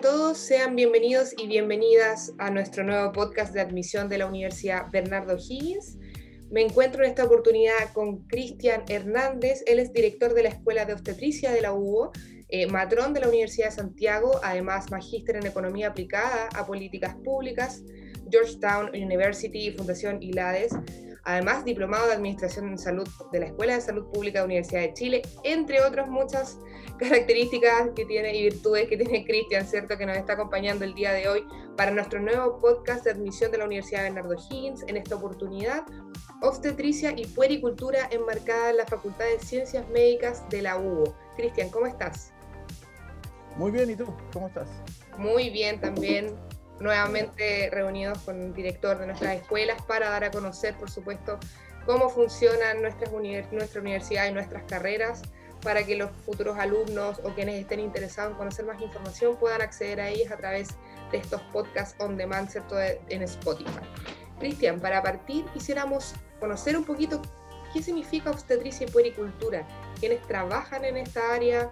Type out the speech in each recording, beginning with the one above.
todos, sean bienvenidos y bienvenidas a nuestro nuevo podcast de admisión de la Universidad Bernardo Higgins. Me encuentro en esta oportunidad con Cristian Hernández, él es director de la Escuela de Obstetricia de la UBO, eh, matrón de la Universidad de Santiago, además magíster en Economía Aplicada a Políticas Públicas, Georgetown University y Fundación ILADES, además diplomado de Administración en Salud de la Escuela de Salud Pública de la Universidad de Chile, entre otras muchas características que tiene y virtudes que tiene Cristian, ¿cierto? Que nos está acompañando el día de hoy para nuestro nuevo podcast de admisión de la Universidad Bernardo Higgins. En esta oportunidad, obstetricia y puericultura enmarcada en la Facultad de Ciencias Médicas de la UBO. Cristian, ¿cómo estás? Muy bien, ¿y tú? ¿Cómo estás? Muy bien también. Nuevamente reunidos con el director de nuestras escuelas para dar a conocer, por supuesto, cómo funcionan nuestras nuestra universidad y nuestras carreras para que los futuros alumnos o quienes estén interesados en conocer más información puedan acceder a ellas a través de estos podcasts on demand, ¿cierto? En Spotify. Cristian, para partir quisiéramos conocer un poquito qué significa obstetricia y puericultura, quiénes trabajan en esta área,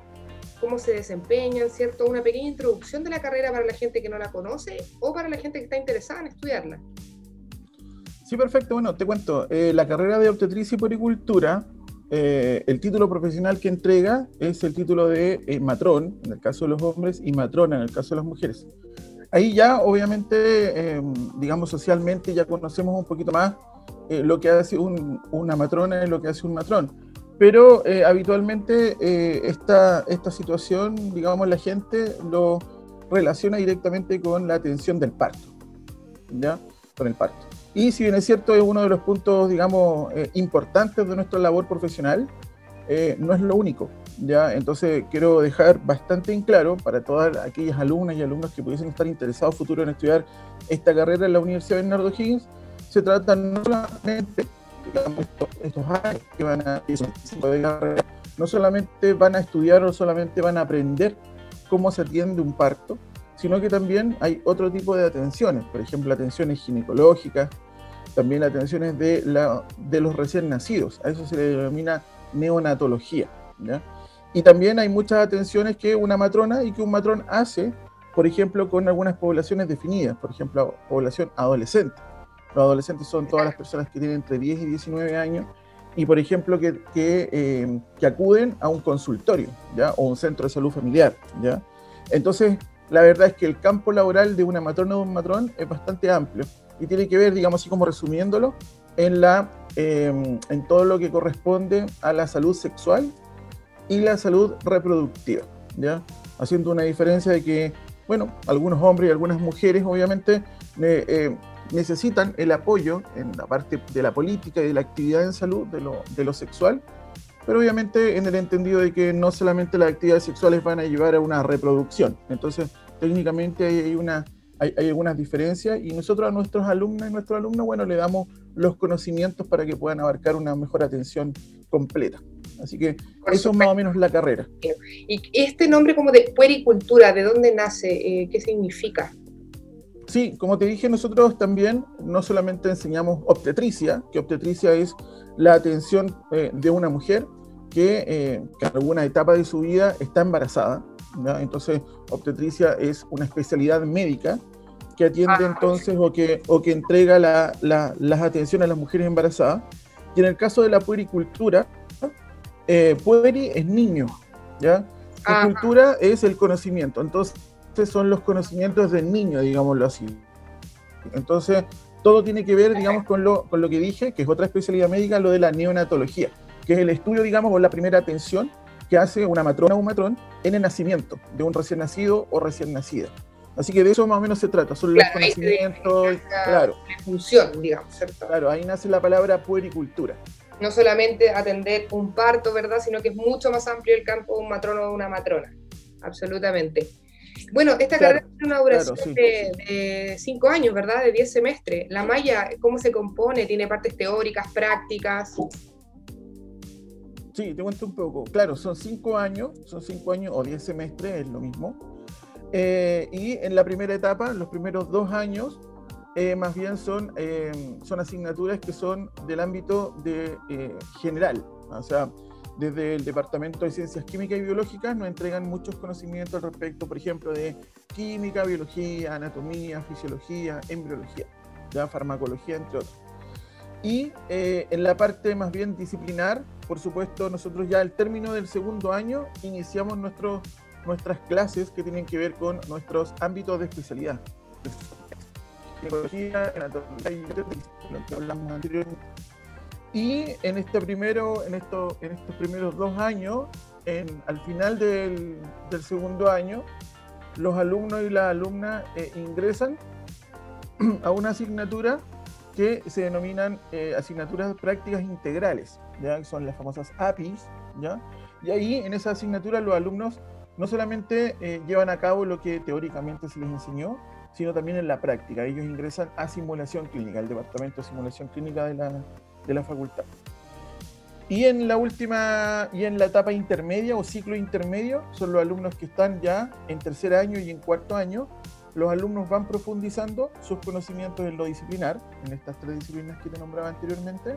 cómo se desempeñan, ¿cierto? Una pequeña introducción de la carrera para la gente que no la conoce o para la gente que está interesada en estudiarla. Sí, perfecto. Bueno, te cuento. Eh, la carrera de obstetricia y puericultura eh, el título profesional que entrega es el título de eh, matrón, en el caso de los hombres, y matrona, en el caso de las mujeres. Ahí ya, obviamente, em, digamos, socialmente ya conocemos un poquito más eh, lo que hace una matrona y lo que hace un matrón. Pero habitualmente esta, esta situación, digamos, la gente lo relaciona directamente con la atención del parto, ¿ya? Con el parto. Y si bien es cierto, es uno de los puntos, digamos, eh, importantes de nuestra labor profesional, eh, no es lo único. ¿ya? Entonces, quiero dejar bastante en claro para todas aquellas alumnas y alumnos que pudiesen estar interesados futuro en estudiar esta carrera en la Universidad Bernardo Higgins, se trata no solamente, estos, que van a, no solamente van a estudiar o solamente van a aprender cómo se atiende un parto, sino que también hay otro tipo de atenciones, por ejemplo, atenciones ginecológicas, también atenciones de, la, de los recién nacidos. A eso se le denomina neonatología. Y también hay muchas atenciones que una matrona y que un matrón hace, por ejemplo, con algunas poblaciones definidas, por ejemplo, población adolescente. Los adolescentes son todas las personas que tienen entre 10 y 19 años y, por ejemplo, que, eh, que acuden a un consultorio ¿ya? o un centro de salud familiar. ¿ya? Entonces, la verdad es que el campo laboral de una matrona o un matrón es bastante amplio y tiene que ver, digamos así como resumiéndolo, en, la, em, en todo lo que corresponde a la salud sexual y la salud reproductiva, ¿ya? Haciendo una diferencia de que, bueno, algunos hombres y algunas mujeres obviamente eh, necesitan el apoyo en la parte de la política y de la actividad en salud de lo, de lo sexual, pero obviamente en el entendido de que no solamente las actividades sexuales van a llevar a una reproducción. Entonces, técnicamente hay una hay, algunas diferencias y nosotros a nuestros alumnos y nuestros alumnos, bueno, le damos los conocimientos para que puedan abarcar una mejor atención completa. Así que eso es más o menos la carrera. ¿Y este nombre como de puericultura, de dónde nace? Eh, ¿Qué significa? Sí, como te dije, nosotros también no solamente enseñamos obstetricia, que obstetricia es la atención eh, de una mujer que, eh, que, en alguna etapa de su vida está embarazada, entonces, obstetricia es una especialidad médica que atiende ah, entonces o que, o que entrega las atenciones a las mujeres embarazadas. Y en el caso de la puericultura, eh, pueri es niño, ¿ya? La cultura es el conocimiento, entonces son los conocimientos del niño, digámoslo así. Entonces, todo tiene que ver, digamos, con lo, con lo que dije, que es otra especialidad médica, lo de la neonatología, que es el estudio, digamos, o la primera atención que hace una matrona o un matrón en el nacimiento de un recién nacido o recién nacida. Así que de eso más o menos se trata, son los conocimientos, claro. La función, digamos, ¿cierto? Claro, ahí nace la palabra puericultura. No solamente atender un parto, ¿verdad? Sino que es mucho más amplio el campo de un matrono o de una matrona. Absolutamente. Bueno, esta carrera tiene una duración de, de, cinco años, ¿verdad? De diez semestres. La malla, ¿cómo se compone? ¿Tiene partes teóricas, prácticas? Sí, te cuento un poco. Claro, son cinco años, son cinco años o diez semestres, es lo mismo. Eh, y en la primera etapa, los primeros dos años, eh, más bien son, eh, son asignaturas que son del ámbito de, general. O sea, desde el Departamento de Ciencias Químicas y Biológicas nos entregan muchos conocimientos respecto, por ejemplo, de química, biología, anatomía, fisiología, embriología, ya farmacología, entre otros. Y eh, en la parte más bien disciplinar, por supuesto, nosotros ya al término del segundo año iniciamos nuestros nuestras clases que tienen que ver con nuestros ámbitos de especialidad. Psicología, anatomía y lo que hablamos anteriormente. Y en, este primero, en, esto, en estos primeros dos años, al final del, del, segundo año, los alumnos y las alumnas eh, ingresan a una asignatura que se denominan eh, asignaturas prácticas integrales, ¿ya? son las famosas APIs, ¿ya? y ahí en esa asignatura los alumnos no solamente eh, llevan a cabo lo que teóricamente se les enseñó, sino también en la práctica. Ellos ingresan a simulación clínica, al departamento de simulación clínica de la, de la facultad. Y en la última, y en la etapa intermedia o ciclo intermedio, son los alumnos que están ya en tercer año y en cuarto año. Los alumnos van profundizando sus conocimientos en lo disciplinar, en estas tres disciplinas que te nombraba anteriormente.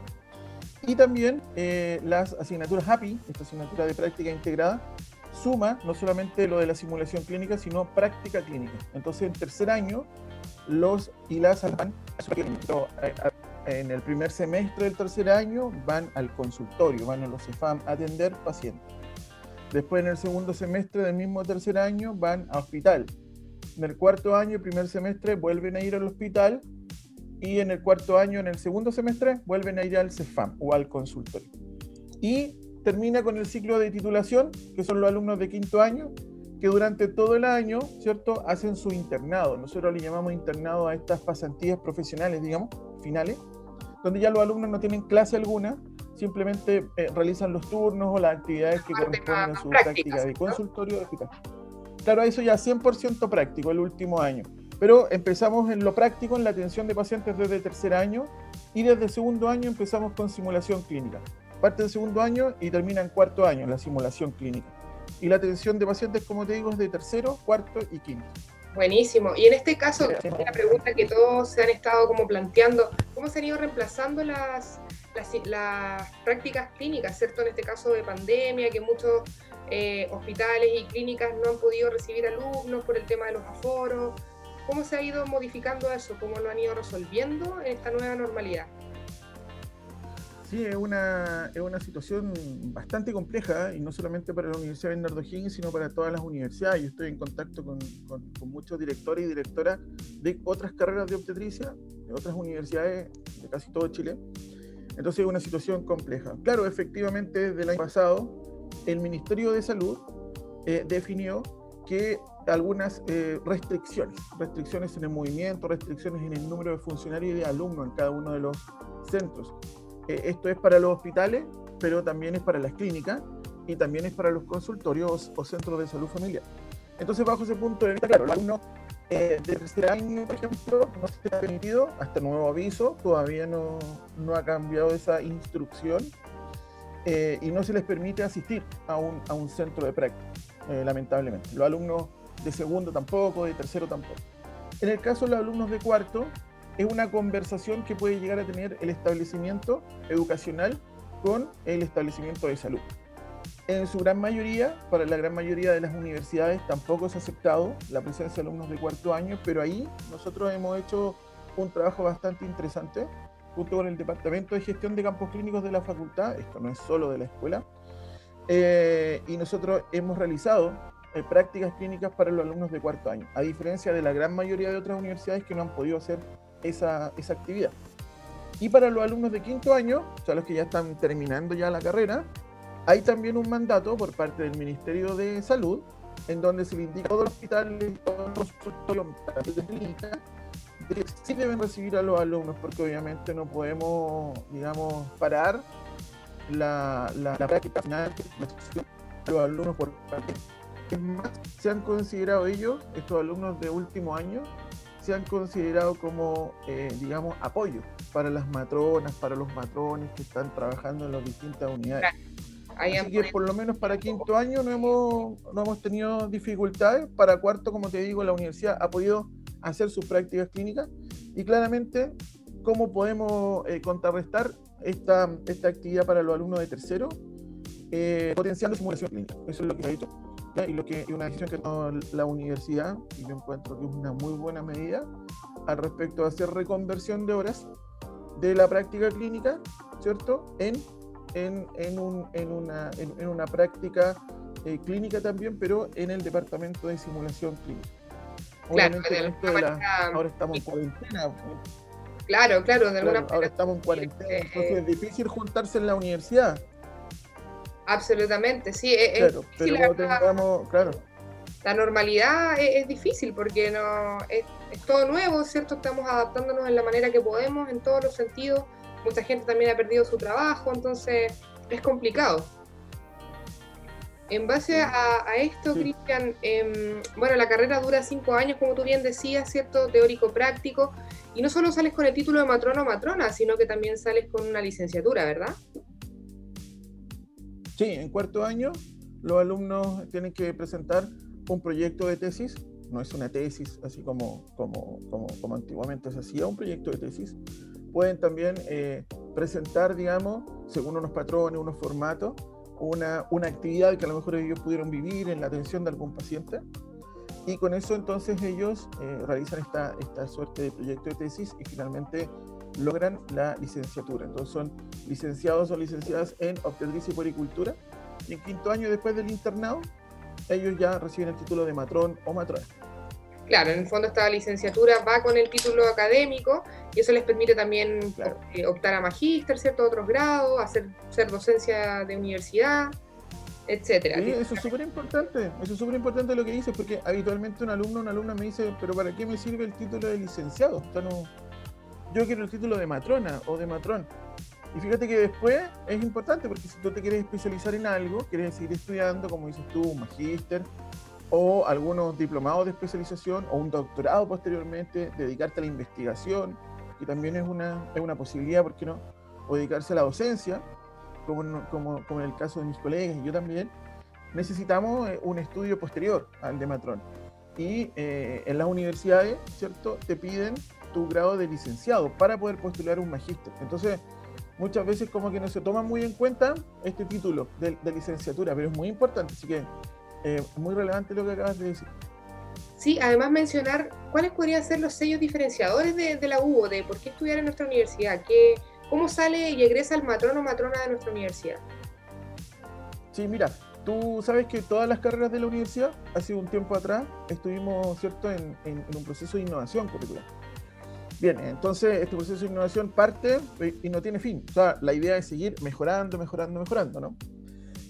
Y también eh, las asignaturas HAPI, esta asignatura de práctica integrada, suma no solamente lo de la simulación clínica, sino práctica clínica. Entonces, en tercer año, los y las en el primer semestre del tercer año van al consultorio, van a los CEFAM a atender pacientes. Después, en el segundo semestre del mismo tercer año, van a hospital. En el cuarto año, primer semestre, vuelven a ir al hospital. Y en el cuarto año, en el segundo semestre, vuelven a ir al CEFAM o al consultorio. Y termina con el ciclo de titulación, que son los alumnos de quinto año, que durante todo el año, ¿cierto?, hacen su internado. Nosotros le llamamos internado a estas pasantías profesionales, digamos, finales, donde ya los alumnos no tienen clase alguna, simplemente eh, realizan los turnos o las actividades que corresponden a su práctica de consultorio hospital. Claro, eso ya 100% práctico el último año. Pero empezamos en lo práctico, en la atención de pacientes desde tercer año y desde segundo año empezamos con simulación clínica parte del segundo año y termina en cuarto año, la simulación clínica. Y la atención de pacientes, como te digo, es de tercero, cuarto y quinto. Buenísimo. Y en este caso, la pregunta que todos se han estado como planteando, ¿cómo se han ido reemplazando las, las, prácticas clínicas, ¿cierto? En este caso de pandemia, que muchos eh, hospitales y clínicas no han podido recibir alumnos por el tema de los aforos. ¿Cómo se ha ido modificando eso? ¿Cómo lo han ido resolviendo en esta nueva normalidad? Sí, es una, es una situación bastante compleja y no solamente para la Universidad Bernardo Higgins, sino para todas las universidades. Yo estoy en contacto con, con, muchos directores y directoras de otras carreras de obstetricia, de otras universidades de casi todo Chile. Entonces es una situación compleja. Claro, efectivamente, desde el año pasado, el Ministerio de Salud eh, definió que algunas eh, restricciones, restricciones en el movimiento, restricciones en el número de funcionarios y de alumnos en cada uno de los centros eh, esto es para los hospitales, pero también es para las clínicas y también es para los consultorios o centros de salud familiar. Entonces, bajo ese punto de vista, claro, los alumnos eh, de tercer año, por ejemplo, no se ha permitido, hasta nuevo aviso, todavía no, no ha cambiado esa instrucción eh, y no se les permite asistir a un, a un centro de práctica, eh, lamentablemente. Los alumnos de segundo tampoco, de tercero tampoco. En el caso de los alumnos de cuarto, es una conversación que puede llegar a tener el establecimiento educacional con el establecimiento de salud. En su gran mayoría, para la gran mayoría de las universidades, tampoco es aceptado la presencia de alumnos de cuarto año, pero ahí nosotros hemos hecho un trabajo bastante interesante junto con el Departamento de Gestión de Campos Clínicos de la facultad, esto no es solo de la escuela, eh, y nosotros hemos realizado eh, prácticas clínicas para los alumnos de cuarto año, a diferencia de la gran mayoría de otras universidades que no han podido hacer esa, esa actividad. Y para los alumnos de quinto año, o sea, los que ya están terminando ya la carrera, hay también un mandato por parte del Ministerio de Salud, en donde se le indica a todos los hospitales, todos los consultorios que sí deben recibir a los alumnos, porque obviamente no podemos, digamos, parar la, la, la práctica final de los alumnos por parte. Es más, se han considerado ellos, estos alumnos de último año, se han considerado como, eh, digamos, apoyo para las matronas, para los matrones que están trabajando en las distintas unidades. Así que por lo menos para quinto año no hemos, no hemos tenido dificultades. Para cuarto, como te digo, la universidad ha podido hacer sus prácticas clínicas y claramente cómo podemos eh, contrarrestar esta, esta actividad para los alumnos de tercero. eh, potenciando simulación clínica. Eso es lo que ha dicho. Y, lo que, y una decisión que tomó la universidad, y yo encuentro que es una muy buena medida, al respecto de hacer reconversión de horas de la práctica clínica, ¿cierto? En, en, en, un, en una, en, una práctica eh, clínica también, pero en el departamento de simulación clínica. Obviamente, ahora estamos en cuarentena. Claro, claro, de alguna Ahora estamos en cuarentena, eh, entonces es difícil juntarse en la universidad. Absolutamente, sí. Es, pero tengamos, claro. La normalidad es, difícil porque no es, todo nuevo, ¿cierto? Estamos adaptándonos en la manera que podemos, en todos los sentidos. Mucha gente también ha perdido su trabajo, entonces es complicado. En base a, esto, Cristian, em, bueno, la carrera dura cinco años, como tú bien decías, ¿cierto? Teórico-práctico. Y no solo sales con el título de matrona o matrona, sino que también sales con una licenciatura, ¿verdad? Sí, en cuarto año los alumnos tienen que presentar un proyecto de tesis. No es una tesis así como, como, como, como antiguamente se hacía, un proyecto de tesis. Pueden también eh, presentar, digamos, según unos patrones, unos formatos, una, una actividad que a lo mejor ellos pudieron vivir en la atención de algún paciente. Y con eso entonces ellos eh, realizan esta, esta suerte de proyecto de tesis y finalmente logran la licenciatura. Entonces son licenciados o licenciadas en obstetricia y puericultura. Y en quinto año después del internado, ellos ya reciben el título de matrón o matrona. Claro, en el fondo esta licenciatura va con el título académico y eso les permite también eh, optar a magíster, ¿cierto? Otros grados, hacer ser docencia de universidad, etcétera. Sí, eso es súper importante, eso es súper importante lo que dices, porque habitualmente un alumno, una alumna me dice, pero ¿para qué me sirve el título de licenciado? Yo quiero el título de matrona o de matrón. Y fíjate que después es importante, porque si tú te quieres especializar en algo, quieres seguir estudiando, como dices tú, un magíster, o algunos diplomados de especialización o un doctorado posteriormente, dedicarte a la investigación, que también es una, es una posibilidad, ¿por qué no? O dedicarse a la docencia, como, como, como en el caso de mis colegas y yo también, necesitamos eh, un estudio posterior al de matrón. Y eh, en las universidades, ¿cierto? Te piden tu grado de licenciado para poder postular un magíster. Entonces, muchas veces como que no se toma muy en cuenta este título de, de licenciatura, pero es muy importante. Así que eh, muy relevante lo que acabas de decir. Sí, además mencionar cuáles podrían ser los sellos diferenciadores de, la U, de por qué estudiar en nuestra universidad, ¿Qué, cómo sale y egresa el matrón o matrona de nuestra universidad. Sí, mira, tú sabes que todas las carreras de la universidad, hace un tiempo atrás, estuvimos ¿cierto? En, en, un proceso de innovación curricular. Bien, entonces este proceso de innovación parte y no tiene fin. O sea, la idea es seguir mejorando, mejorando, mejorando, ¿no?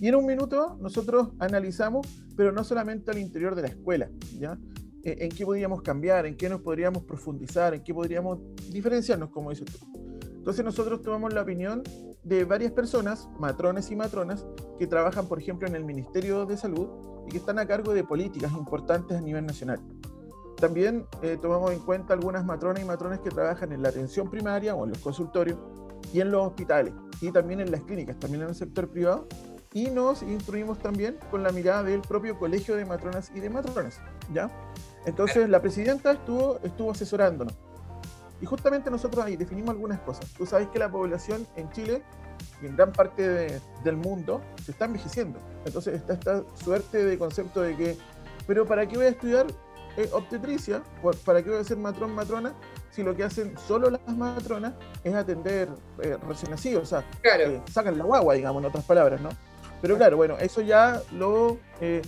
Y en un minuto nosotros analizamos, pero no solamente al interior de la escuela, ¿ya? Eh, en qué podríamos cambiar, en qué nos podríamos profundizar, en qué podríamos diferenciarnos, como dices tú. Entonces nosotros tomamos la opinión de varias personas, matrones y matronas, que trabajan, por ejemplo, en el Ministerio de Salud y que están a cargo de políticas importantes a nivel nacional. También eh, tomamos en cuenta algunas matronas y matrones que trabajan en la atención primaria o en los consultorios y en los hospitales y también en las clínicas, también en el sector privado y nos instruimos también con la mirada del propio Colegio de Matronas y de Matronas, ¿ya? Entonces la presidenta estuvo, estuvo asesorándonos. Y justamente nosotros ahí definimos algunas cosas. Tú sabes que la población en Chile y en gran parte del mundo se está envejeciendo. Entonces está esta suerte de concepto de que, pero ¿para qué voy a estudiar obstetricia? ¿Para qué voy a ser matrón, matrona? Si lo que hacen solo las matronas es atender eh, recién nacidos, o sea, eh, sacan la guagua, digamos, en otras palabras, ¿no? Pero claro, bueno, eso ya lo, eh,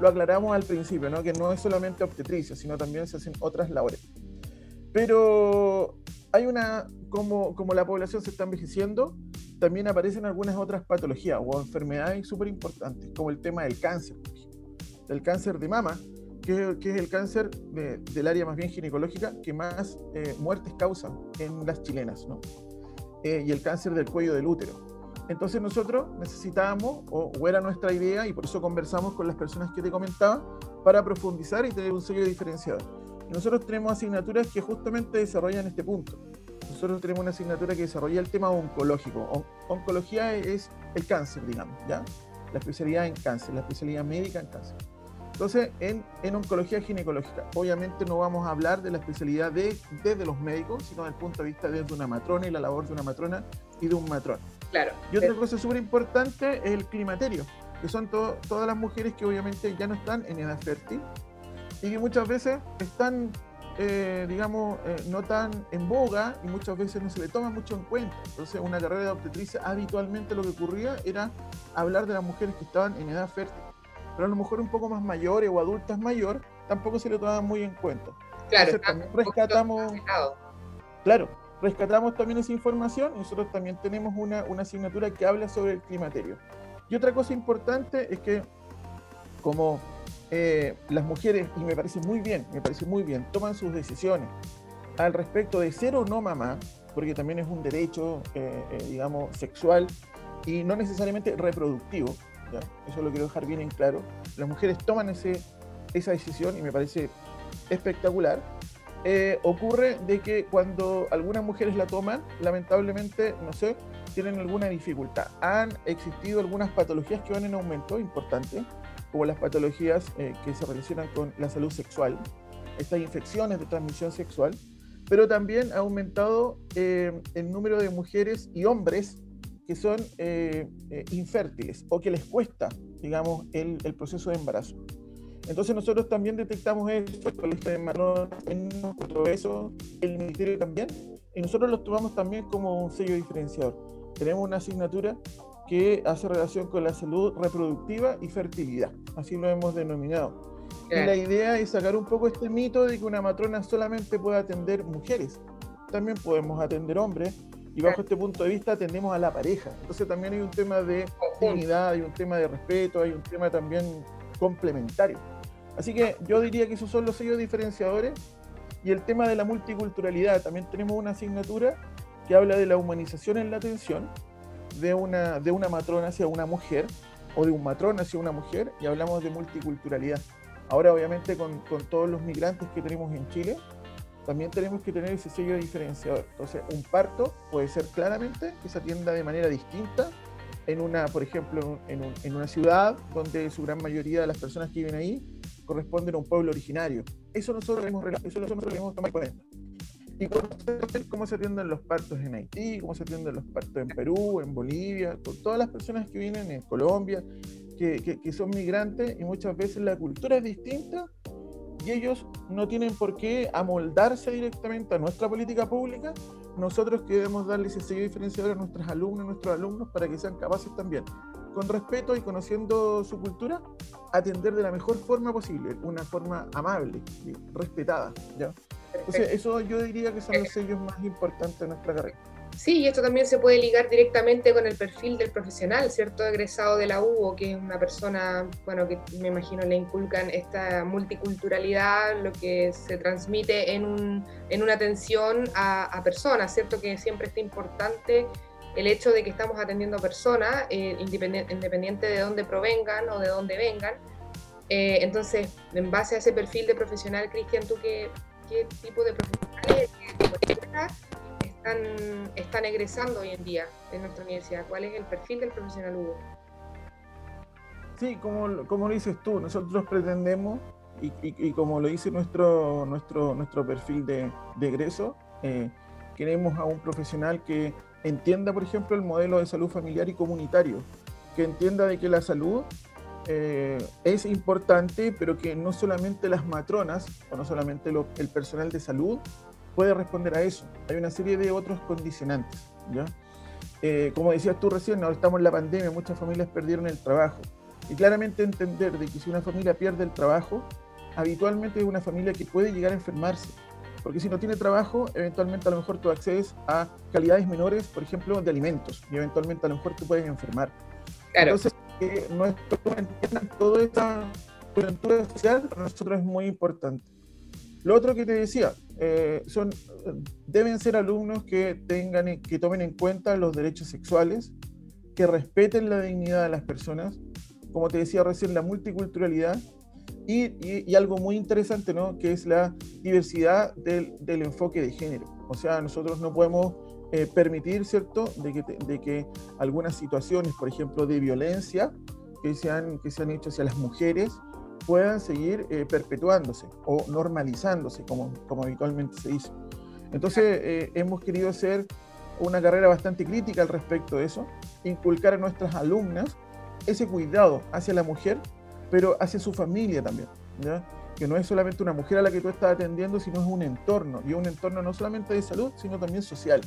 lo aclaramos al principio, ¿no? que no es solamente obstetricia, sino también se hacen otras labores. Pero hay una, como, como la población se está envejeciendo, también aparecen algunas otras patologías o enfermedades súper importantes, como el tema del cáncer, el cáncer de mama, que, que es el cáncer del área más bien ginecológica que más eh, muertes causa en las chilenas, ¿no? Eh, y el cáncer del cuello del útero. Entonces nosotros necesitábamos, o, era nuestra idea, y por eso conversamos con las personas que te comentaba, para profundizar y tener un sello diferenciador. nosotros tenemos asignaturas que justamente desarrollan este punto. Nosotros tenemos una asignatura que desarrolla el tema oncológico. oncología es el cáncer, digamos, ¿ya? La especialidad en cáncer, la especialidad médica en cáncer. Entonces, en, en, oncología ginecológica, obviamente no vamos a hablar de la especialidad de, desde los médicos, sino desde el punto de vista de una matrona y la labor de una matrona y de un matrón. Claro. Y otra cosa súper importante es el climaterio, que son todas las mujeres que obviamente ya no están en edad fértil y que muchas veces están, eh, digamos, eh, no tan en boga y muchas veces no se le toma mucho en cuenta. Entonces, una carrera de obstetricia habitualmente lo que ocurría era hablar de las mujeres que estaban en edad fértil. Pero a lo mejor un poco más mayores o adultas mayor, tampoco se le tomaban muy en cuenta. Claro, también rescatamos. Claro, rescatamos también esa información y nosotros también tenemos una, una asignatura que habla sobre el climaterio. Y otra cosa importante es que como eh, las mujeres, y me parece muy bien, me parece muy bien, toman sus decisiones al respecto de ser o no mamá, porque también es un derecho, eh, eh, digamos, sexual y no necesariamente reproductivo, eso lo quiero dejar bien en claro, las mujeres toman ese, esa decisión y me parece espectacular, eh, ocurre de que cuando algunas mujeres la toman, lamentablemente, no sé, tienen alguna dificultad. Han existido algunas patologías que van en aumento importante, como las patologías eh, que se relacionan con la salud sexual, estas infecciones de transmisión sexual, pero también ha aumentado eh, el número de mujeres y hombres que son infértiles o que les cuesta, digamos, el proceso de embarazo. Entonces nosotros también detectamos eso, el colegio de eso, el ministerio también, y nosotros los tomamos también como un sello diferenciador. Tenemos una asignatura que hace relación con la salud reproductiva y fertilidad, así lo hemos denominado. Y la idea es sacar un poco este mito de que una matrona solamente puede atender mujeres, también podemos atender hombres, y bajo este punto de vista atendemos a la pareja. Entonces también hay un tema de dignidad, hay un tema de respeto, hay un tema también complementario. Así que yo diría que esos son los sellos diferenciadores. Y el tema de la multiculturalidad, también tenemos una asignatura que habla de la humanización en la atención de una, de una matrona hacia una mujer o de un matrón hacia una mujer y hablamos de multiculturalidad. Ahora obviamente con, con todos los migrantes que tenemos en Chile, también tenemos que tener ese sello diferenciador. Entonces, un parto puede ser claramente que se atienda de manera distinta en una, por ejemplo, en, en, una ciudad donde su gran mayoría de las personas que viven ahí corresponden a un pueblo originario. Eso nosotros debemos, eso nosotros debemos tomar en cuenta. Y conocer cómo se atienden los partos en Haití, cómo se atienden los partos en Perú, en Bolivia, con todas las personas que vienen en Colombia, que, que, que son migrantes y muchas veces la cultura es distinta y ellos no tienen por qué amoldarse directamente a nuestra política pública, nosotros queremos darle ese sello diferenciador a nuestras alumnas, a nuestros alumnos, para que sean capaces también con respeto y conociendo su cultura, atender de la mejor forma posible, una forma amable, respetada. ¿ya? Entonces, eso yo diría que son los sellos más importantes de nuestra carrera. Sí, y esto también se puede ligar directamente con el perfil del profesional, ¿cierto? Egresado de la UBO, que es una persona, bueno, que me imagino le inculcan esta multiculturalidad, lo que se transmite en, un, en una atención a, personas, ¿cierto? Que siempre está importante el hecho de que estamos atendiendo a personas, eh, independiente, de dónde provengan o de dónde vengan. Eh, entonces, en base a ese perfil de profesional, Cristian, ¿tú qué, qué, tipo de profesionales están, egresando hoy en día en nuestra universidad? ¿Cuál es el perfil del profesional Hugo? Sí, como, como lo dices tú, nosotros pretendemos, y, como lo dice nuestro, nuestro, nuestro perfil de, de egreso, eh, queremos a un profesional que entienda, por ejemplo, el modelo de salud familiar y comunitario, que entienda de que la salud eh, es importante, pero que no solamente las matronas o no solamente el personal de salud puede responder a eso. Hay una serie de otros condicionantes. ¿ya? Eh, como decías tú recién, ahora estamos en la pandemia, muchas familias perdieron el trabajo. Y claramente entender de que si una familia pierde el trabajo, habitualmente es una familia que puede llegar a enfermarse porque si no tiene trabajo, eventualmente a lo mejor tú accedes a calidades menores, por ejemplo, de alimentos, y eventualmente a lo mejor tú puedes enfermar. Entonces, que nuestro entiendan toda esta coyuntura social para nosotros es muy importante. Lo otro que te decía, eh, son, deben ser alumnos que, tengan, que tomen en cuenta los derechos sexuales, que respeten la dignidad de las personas, como te decía recién, la multiculturalidad, y, algo muy interesante, ¿no? Que es la diversidad del, del enfoque de género. O sea, nosotros no podemos eh, permitir, ¿cierto?, de que, de que algunas situaciones, por ejemplo, de violencia que se que se han hecho hacia las mujeres, puedan seguir eh, perpetuándose o normalizándose, como, como habitualmente se dice. Entonces, eh, hemos querido ser una carrera bastante crítica al respecto de eso, inculcar a nuestras alumnas ese cuidado hacia la mujer, pero hacia su familia también, ¿ya? que no es solamente una mujer a la que tú estás atendiendo, sino es un entorno, y un entorno no solamente de salud, sino también social.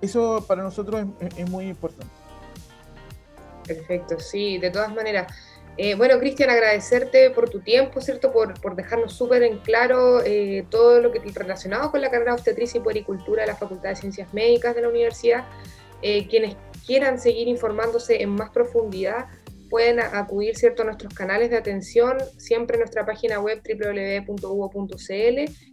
Eso para nosotros es, muy importante. Perfecto, sí, de todas maneras. Eh, bueno, Cristian, agradecerte por tu tiempo, ¿cierto? Por, por dejarnos súper en claro eh, todo lo que relacionado con la carrera de obstetricia y puericultura de la Facultad de Ciencias Médicas de la universidad. Eh, quienes quieran seguir informándose en más profundidad, pueden acudir ¿cierto? a nuestros canales de atención, siempre en nuestra página web www.uvo.cl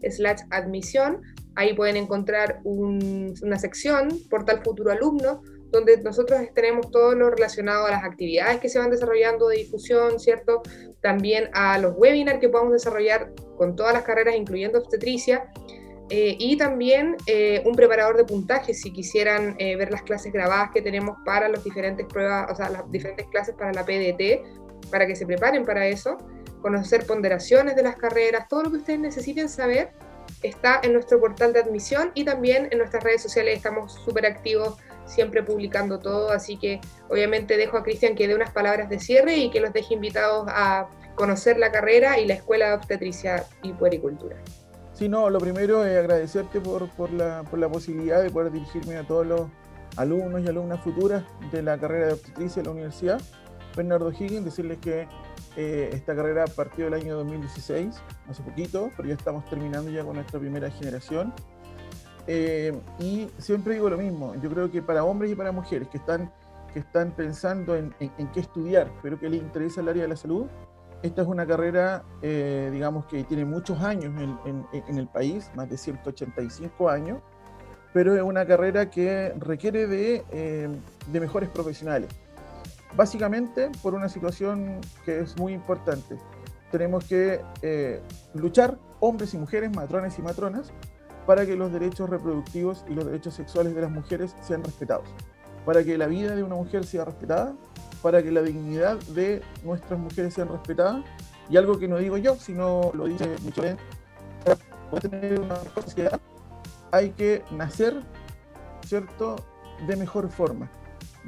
slash admisión. Ahí pueden encontrar una sección, Portal Futuro Alumno, donde nosotros tenemos todo lo relacionado a las actividades que se van desarrollando de difusión, ¿cierto? También a los webinars que podamos desarrollar con todas las carreras, incluyendo obstetricia, eh, y también eh, un preparador de puntaje si quisieran eh, ver las clases grabadas que tenemos para las diferentes pruebas, o sea, las diferentes clases para la PDT, para que se preparen para eso, conocer ponderaciones de las carreras, todo lo que ustedes necesiten saber está en nuestro portal de admisión y también en nuestras redes sociales estamos súper activos, siempre publicando todo, así que obviamente dejo a Cristian que dé unas palabras de cierre y que los deje invitados a conocer la carrera y la Escuela de Obstetricia y Puericultura. Sí, no, lo primero es agradecerte por, la, posibilidad de poder dirigirme a todos los alumnos y alumnas futuras de la carrera de obstetricia de la universidad. Bernardo Higgins, decirles que eh, esta carrera partió el año 2016, hace poquito, pero ya estamos terminando ya con nuestra primera generación. Eh, y siempre digo lo mismo, yo creo que para hombres y para mujeres que están, que están pensando en, en qué estudiar, pero que les interesa el área de la salud, esta es una carrera, eh, digamos, que tiene muchos años en, el país, más de 185 años, pero es una carrera que requiere de, eh, mejores profesionales. Básicamente por una situación que es muy importante. Tenemos que eh, luchar, hombres y mujeres, matrones y matronas, para que los derechos reproductivos y los derechos sexuales de las mujeres sean respetados, para que la vida de una mujer sea respetada para que la dignidad de nuestras mujeres sea respetada. Y algo que no digo yo, sino lo dice Michelet, para poder tener una sociedad hay que nacer, ¿cierto?, de mejor forma,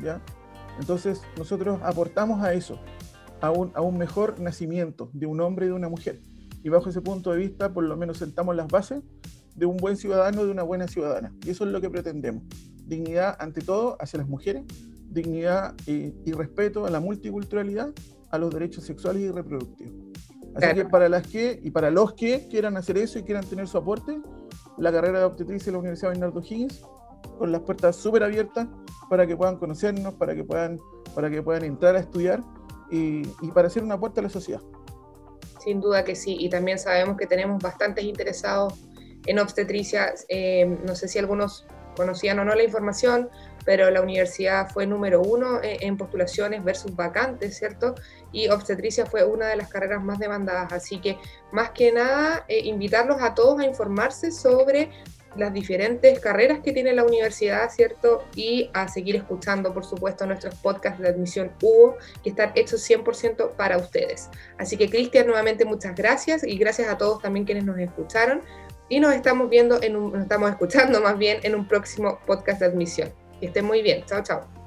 ¿ya? Entonces nosotros aportamos a eso, a un, a un mejor nacimiento de un hombre y de una mujer. Y bajo ese punto de vista, por lo menos sentamos las bases de un buen ciudadano, de una buena ciudadana. Y eso es lo que pretendemos. Dignidad ante todo hacia las mujeres, dignidad y, respeto a la multiculturalidad, a los derechos sexuales y reproductivos. Así que para las que y para los que quieran hacer eso y quieran tener su aporte, la carrera de obstetricia de la Universidad Bernardo Higgins, con las puertas súper abiertas para que puedan conocernos, para que puedan, para que puedan entrar a estudiar y, para hacer un aporte a la sociedad. Sin duda que sí, y también sabemos que tenemos bastantes interesados en obstetricia. Eh, no sé si algunos conocían o no la información, pero la universidad fue número uno en postulaciones versus vacantes, ¿cierto? Y obstetricia fue una de las carreras más demandadas. Así que, más que nada, eh, invitarlos a todos a informarse sobre las diferentes carreras que tiene la universidad, ¿cierto? Y a seguir escuchando, por supuesto, nuestros podcasts de admisión Hugo, que están hechos 100% para ustedes. Así que, Cristian, nuevamente muchas gracias y gracias a todos también quienes nos escucharon. Y nos estamos viendo, en un, nos estamos escuchando más bien en un próximo podcast de admisión. Que estén muy bien. Chao, chao.